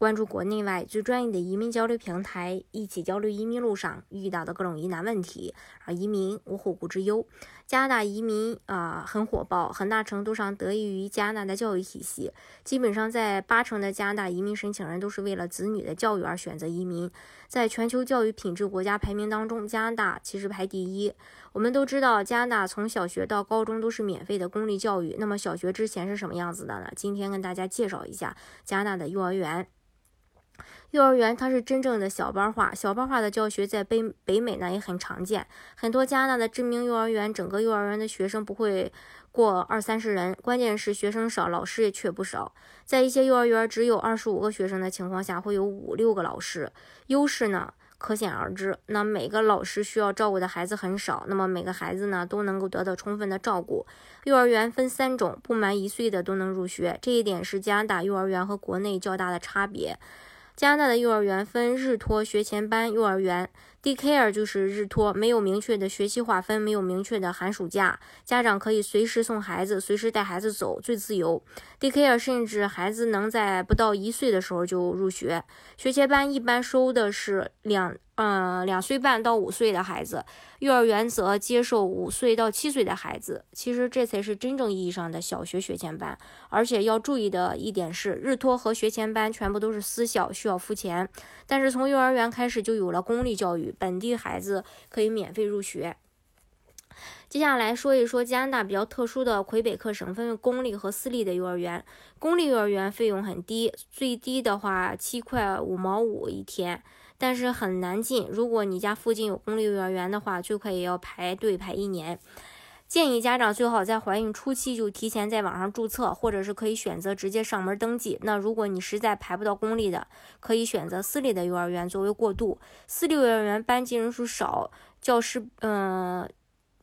关注国内外最专业的移民交流平台，一起交流移民路上遇到的各种疑难问题，让移民无后顾之忧。加拿大移民啊很火爆，很大程度上得益于加拿大的教育体系。基本上在八成的加拿大移民申请人都是为了子女的教育而选择移民。在全球教育品质国家排名当中，加拿大其实排第一。我们都知道，加拿大从小学到高中都是免费的公立教育。那么小学之前是什么样子的呢？今天跟大家介绍一下加拿大的幼儿园。幼儿园它是真正的小班化，小班化的教学在北北美呢也很常见。很多加拿大的知名幼儿园，整个幼儿园的学生不会过二三十人，关键是学生少，老师也却不少。在一些幼儿园只有二十五个学生的情况下，会有五六个老师，优势呢可想而知。那每个老师需要照顾的孩子很少，那么每个孩子呢都能够得到充分的照顾。幼儿园分三种，不满一岁的都能入学，这一点是加拿大幼儿园和国内较大的差别。加拿大的幼儿园分日托、学前班、幼儿园。Daycare 就是日托，没有明确的学期划分，没有明确的寒暑假，家长可以随时送孩子，随时带孩子走，最自由。Daycare 甚至孩子能在不到一岁的时候就入学。学前班一般收的是两。嗯，两岁半到五岁的孩子，幼儿园则接受五岁到七岁的孩子。其实这才是真正意义上的小学学前班。而且要注意的一点是，日托和学前班全部都是私校，需要付钱。但是从幼儿园开始就有了公立教育，本地孩子可以免费入学。接下来说一说加拿大比较特殊的魁北克省分为公立和私立的幼儿园。公立幼儿园费用很低，最低的话七块五毛五一天。但是很难进。如果你家附近有公立幼儿园的话，最快也要排队排一年。建议家长最好在怀孕初期就提前在网上注册，或者是可以选择直接上门登记。那如果你实在排不到公立的，可以选择私立的幼儿园作为过渡。私立幼儿园班级人数少，教师嗯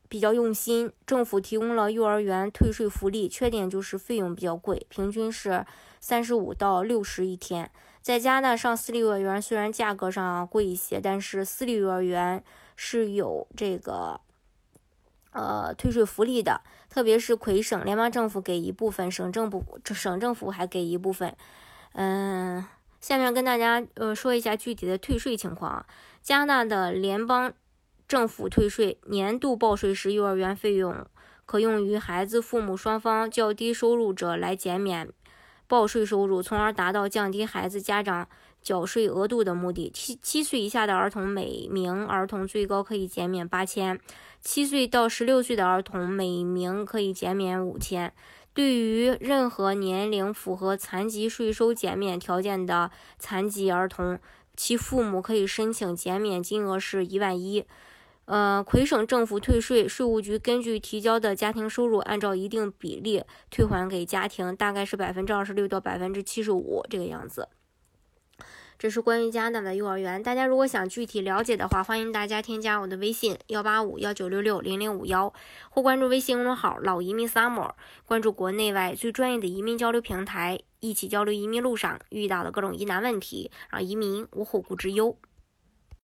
比较用心，政府提供了幼儿园退税福利。缺点就是费用比较贵，平均是三十五到六十一天。在加拿大上私立幼儿园，虽然价格上贵一些，但是私立幼儿园是有这个呃退税福利的，特别是魁省联邦政府给一部分，省政府省政府还给一部分。嗯，下面跟大家呃说一下具体的退税情况。加拿大的联邦政府退税年度报税时，幼儿园费用可用于孩子父母双方较低收入者来减免。报税收入，从而达到降低孩子家长缴税额度的目的。七七岁以下的儿童，每名儿童最高可以减免八千；七岁到十六岁的儿童，每名可以减免五千。对于任何年龄符合残疾税收减免条件的残疾儿童，其父母可以申请减免金额是一万一。呃，魁省政府退税，税务局根据提交的家庭收入，按照一定比例退还给家庭，大概是百分之二十六到百分之七十五这个样子。这是关于加拿大的幼儿园，大家如果想具体了解的话，欢迎大家添加我的微信幺八五幺九六六零零五幺，或关注微信公众号“老移民 summer”，关注国内外最专业的移民交流平台，一起交流移民路上遇到的各种疑难问题，让移民无后顾之忧。